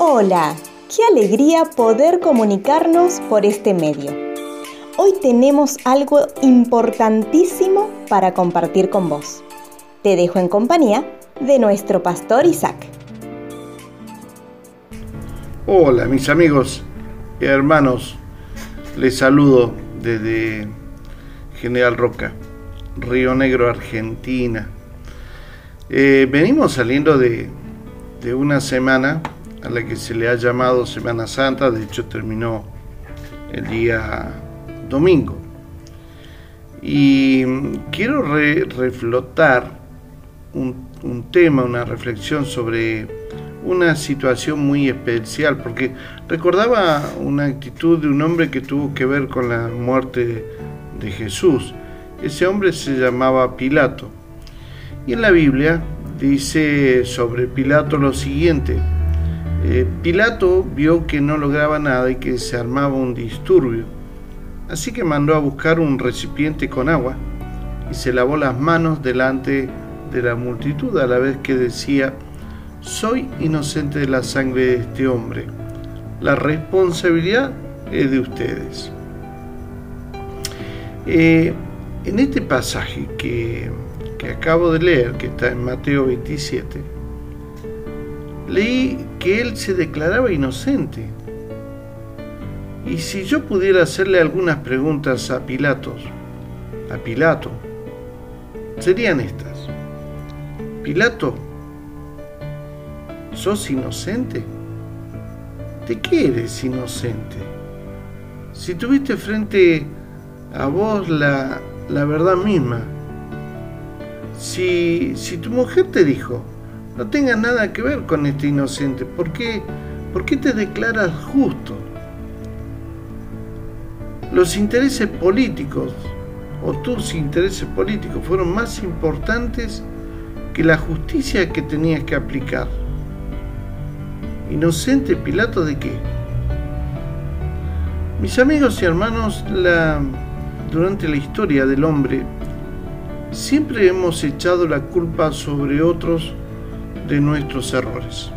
Hola, qué alegría poder comunicarnos por este medio. Hoy tenemos algo importantísimo para compartir con vos. Te dejo en compañía de nuestro pastor Isaac. Hola mis amigos y hermanos, les saludo desde General Roca, Río Negro, Argentina. Eh, venimos saliendo de, de una semana a la que se le ha llamado Semana Santa, de hecho terminó el día domingo. Y quiero reflotar un, tema, una reflexión sobre una situación muy especial, porque recordaba una actitud de un hombre que tuvo que ver con la muerte de Jesús. Ese hombre se llamaba Pilato. Y en la Biblia dice sobre Pilato lo siguiente, eh, Pilato vio que no lograba nada y que se armaba un disturbio, así que mandó a buscar un recipiente con agua y se lavó las manos delante de la multitud a la vez que decía, soy inocente de la sangre de este hombre, la responsabilidad es de ustedes. Eh, en este pasaje que, que acabo de leer, que está en Mateo 27, leí que él se declaraba inocente. Y si yo pudiera hacerle algunas preguntas a Pilatos, a Pilato, serían estas. Pilato, ¿sos inocente? ¿De qué eres inocente? Si tuviste frente a vos la, la verdad misma, si, si tu mujer te dijo, no tenga nada que ver con este inocente. ¿Por qué, ¿Por qué te declaras justo? Los intereses políticos o tus intereses políticos fueron más importantes que la justicia que tenías que aplicar. ¿Inocente Pilato de qué? Mis amigos y hermanos, durante la historia del hombre, siempre hemos echado la culpa sobre otros de nuestros errores.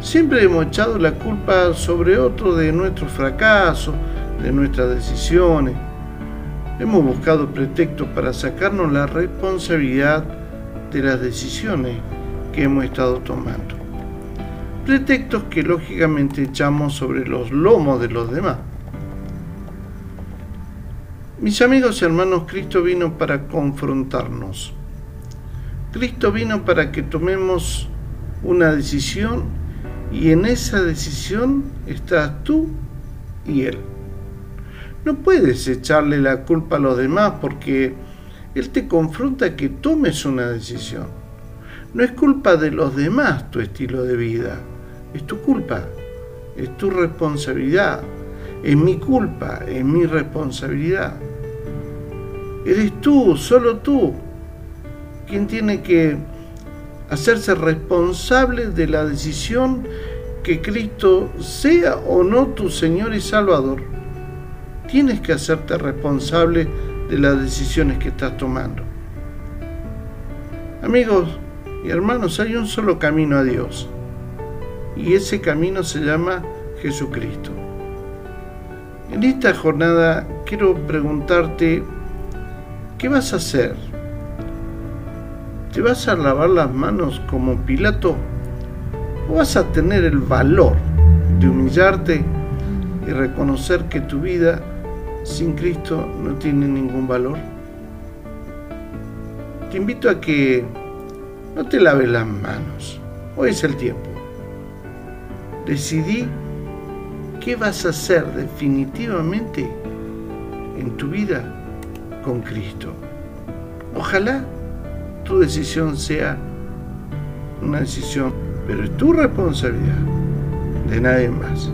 Siempre hemos echado la culpa sobre otro de nuestros fracasos, de nuestras decisiones. Hemos buscado pretextos para sacarnos la responsabilidad de las decisiones que hemos estado tomando. Pretextos que lógicamente echamos sobre los lomos de los demás. Mis amigos y hermanos, Cristo vino para confrontarnos Cristo vino para que tomemos una decisión y en esa decisión estás tú y Él. No puedes echarle la culpa a los demás porque Él te confronta a que tomes una decisión. No es culpa de los demás tu estilo de vida, es tu culpa, es tu responsabilidad, es mi culpa, es mi responsabilidad. Eres tú, solo tú, quien tiene que hacerse responsable de la decisión que Cristo sea o no tu Señor y Salvador. Tienes que hacerte responsable de las decisiones que estás tomando. Amigos y hermanos, hay un solo camino a Dios y ese camino se llama Jesucristo. En esta jornada quiero preguntarte, ¿qué vas a hacer? ¿Te vas a lavar las manos como Pilato? ¿O vas a tener el valor de humillarte y reconocer que tu vida sin Cristo no tiene ningún valor? Te invito a que no te laves las manos. Hoy es el tiempo. Decidí qué vas a hacer definitivamente en tu vida con Cristo. Ojalá tu decisión sea una decisión, pero es tu responsabilidad, de nadie más.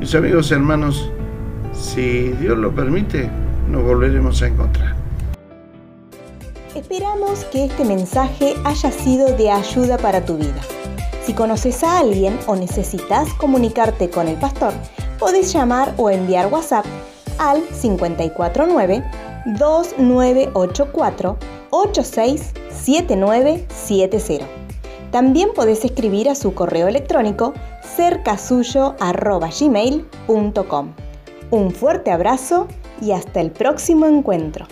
Mis amigos hermanos, si Dios lo permite, nos volveremos a encontrar. Esperamos que este mensaje haya sido de ayuda para tu vida. Si conoces a alguien o necesitas comunicarte con el pastor, podés llamar o enviar WhatsApp al 549 2984 867970. También podés escribir a su correo electrónico cercasuyo.gmail.com. Un fuerte abrazo y hasta el próximo encuentro.